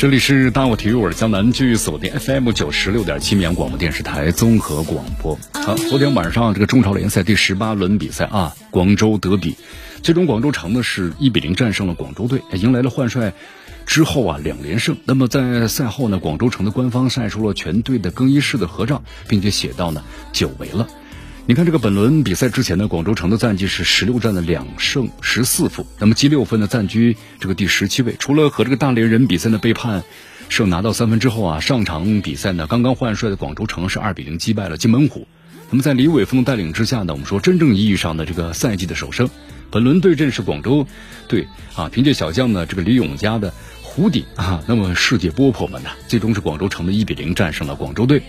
这里是大我体育，我是江南，继续锁定 FM 九十六点七绵阳广播电视台综合广播。好，昨天晚上这个中超联赛第十八轮比赛啊，广州德比，最终广州城呢是一比零战胜了广州队，迎来了换帅之后啊两连胜。那么在赛后呢，广州城的官方晒出了全队的更衣室的合照，并且写到呢久违了。你看这个本轮比赛之前呢，广州城的战绩是十六战的两胜十四负，那么积六分呢，暂居这个第十七位。除了和这个大连人比赛呢被判胜拿到三分之后啊，上场比赛呢刚刚换帅的广州城是二比零击败了金门虎。那么在李伟峰的带领之下呢，我们说真正意义上的这个赛季的首胜，本轮对阵是广州队啊，凭借小将呢这个李永嘉的弧顶啊，那么世界波破们呢，最终是广州城的一比零战胜了广州队。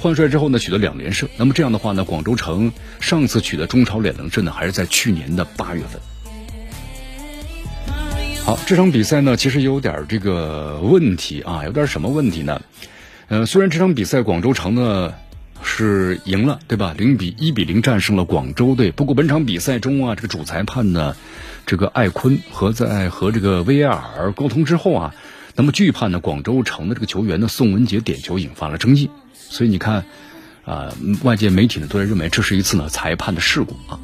换帅之后呢，取得两连胜。那么这样的话呢，广州城上次取得中超两连胜呢，还是在去年的八月份。好，这场比赛呢，其实有点这个问题啊，有点什么问题呢？呃，虽然这场比赛广州城呢是赢了，对吧？零比一比零战胜了广州队。不过本场比赛中啊，这个主裁判呢，这个艾坤和在和这个 VAR 沟通之后啊，那么拒判呢广州城的这个球员呢宋文杰点球，引发了争议。所以你看，啊，外界媒体呢都在认为这是一次呢裁判的事故啊。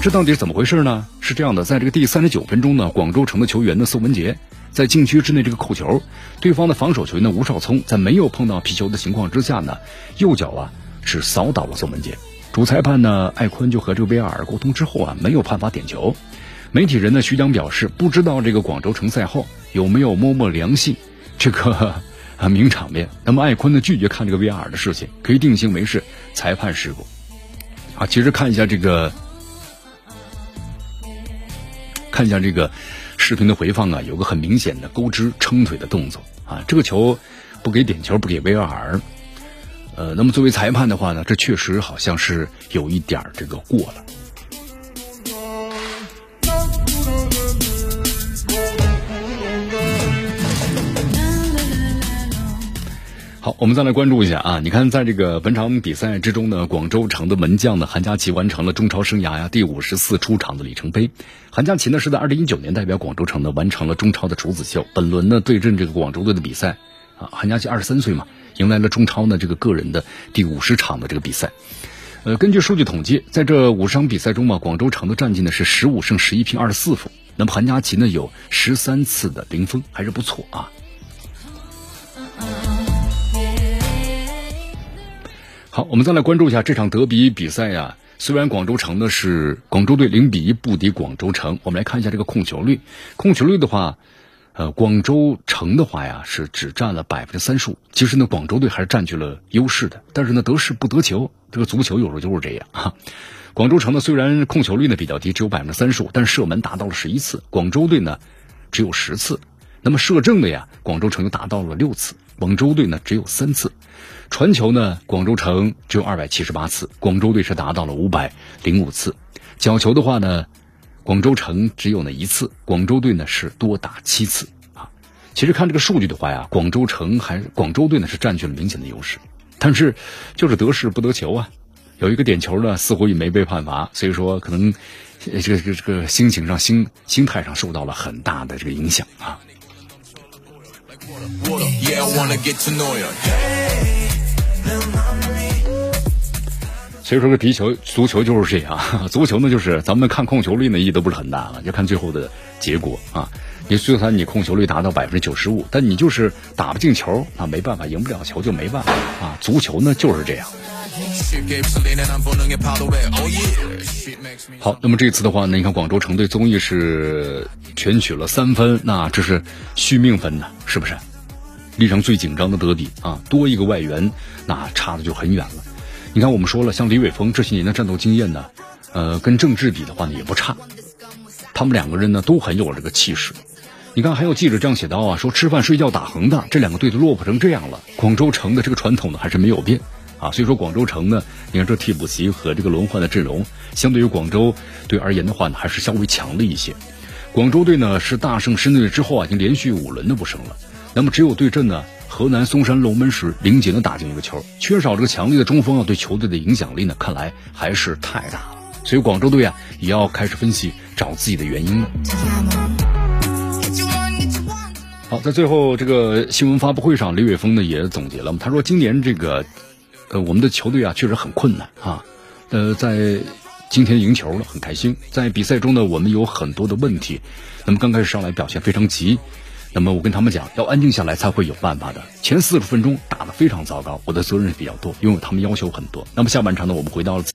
这到底是怎么回事呢？是这样的，在这个第三十九分钟呢，广州城的球员呢宋文杰在禁区之内这个扣球，对方的防守球员呢吴少聪在没有碰到皮球的情况之下呢，右脚啊是扫倒了宋文杰。主裁判呢艾坤就和这个 VAR 沟通之后啊，没有判罚点球。媒体人呢徐江表示，不知道这个广州城赛后有没有摸摸良心，这个。啊，名场面。那么艾坤呢拒绝看这个 VR 的事情，可以定性为是裁判事故。啊，其实看一下这个，看一下这个视频的回放啊，有个很明显的勾肢撑腿的动作啊。这个球不给点球，不给 VR。呃，那么作为裁判的话呢，这确实好像是有一点这个过了。好，我们再来关注一下啊！你看，在这个本场比赛之中呢，广州城的门将呢韩佳琪完成了中超生涯呀第五十四出场的里程碑。韩佳琪呢是在二零一九年代表广州城呢完成了中超的处子秀。本轮呢对阵这个广州队的比赛啊，韩佳琪二十三岁嘛，迎来了中超呢这个个人的第五十场的这个比赛。呃，根据数据统计，在这五十场比赛中嘛，广州城的战绩呢是十五胜十一平二十四负。那么韩佳琪呢有十三次的零封，还是不错啊。好，我们再来关注一下这场德比比赛呀。虽然广州城呢是广州队零比一不敌广州城，我们来看一下这个控球率。控球率的话，呃，广州城的话呀是只占了百分之三十五。其实呢，广州队还是占据了优势的。但是呢，得势不得球，这个足球有时候就是这样啊。广州城呢虽然控球率呢比较低，只有百分之三十五，但是射门达到了十一次。广州队呢只有十次。那么射正的呀，广州城又达到了六次，广州队呢只有三次。传球呢，广州城只有二百七十八次，广州队是达到了五百零五次。角球的话呢，广州城只有那一次，广州队呢是多达七次啊。其实看这个数据的话呀，广州城还广州队呢是占据了明显的优势，但是就是得势不得球啊。有一个点球呢，似乎也没被判罚，所以说可能这个这个这个心情上、心心态上受到了很大的这个影响啊。所以说，个皮球足球就是这样。足球呢，就是咱们看控球率呢，意义都不是很大了，就看最后的结果啊。你就算你控球率达到百分之九十五，但你就是打不进球那，没办法，赢不了球就没办法啊。足球呢就是这样。好，那么这次的话呢，你看广州城队综艺是全取了三分，那这是续命分呢，是不是？历上最紧张的德比啊，多一个外援，那差的就很远了。你看，我们说了，像李伟峰这些年的战斗经验呢，呃，跟郑智比的话呢也不差。他们两个人呢都很有这个气势。你看，还有记者这样写道啊，说吃饭睡觉打横的，这两个队都落魄成这样了，广州城的这个传统呢还是没有变啊。所以说广州城呢，你看这替补席和这个轮换的阵容，相对于广州队而言的话呢，还是稍微强了一些。广州队呢是大胜深圳队之后啊，已经连续五轮的不胜了。那么只有对阵呢河南嵩山龙门时，林杰能打进一个球，缺少这个强力的中锋啊，对球队的影响力呢，看来还是太大了。所以广州队啊，也要开始分析找自己的原因了。好，在最后这个新闻发布会上，李伟峰呢也总结了，他说今年这个呃我们的球队啊确实很困难啊，呃在。今天赢球了，很开心。在比赛中呢，我们有很多的问题。那么刚开始上来表现非常急，那么我跟他们讲，要安静下来才会有办法的。前四十分钟打得非常糟糕，我的责任比较多，因为他们要求很多。那么下半场呢，我们回到了。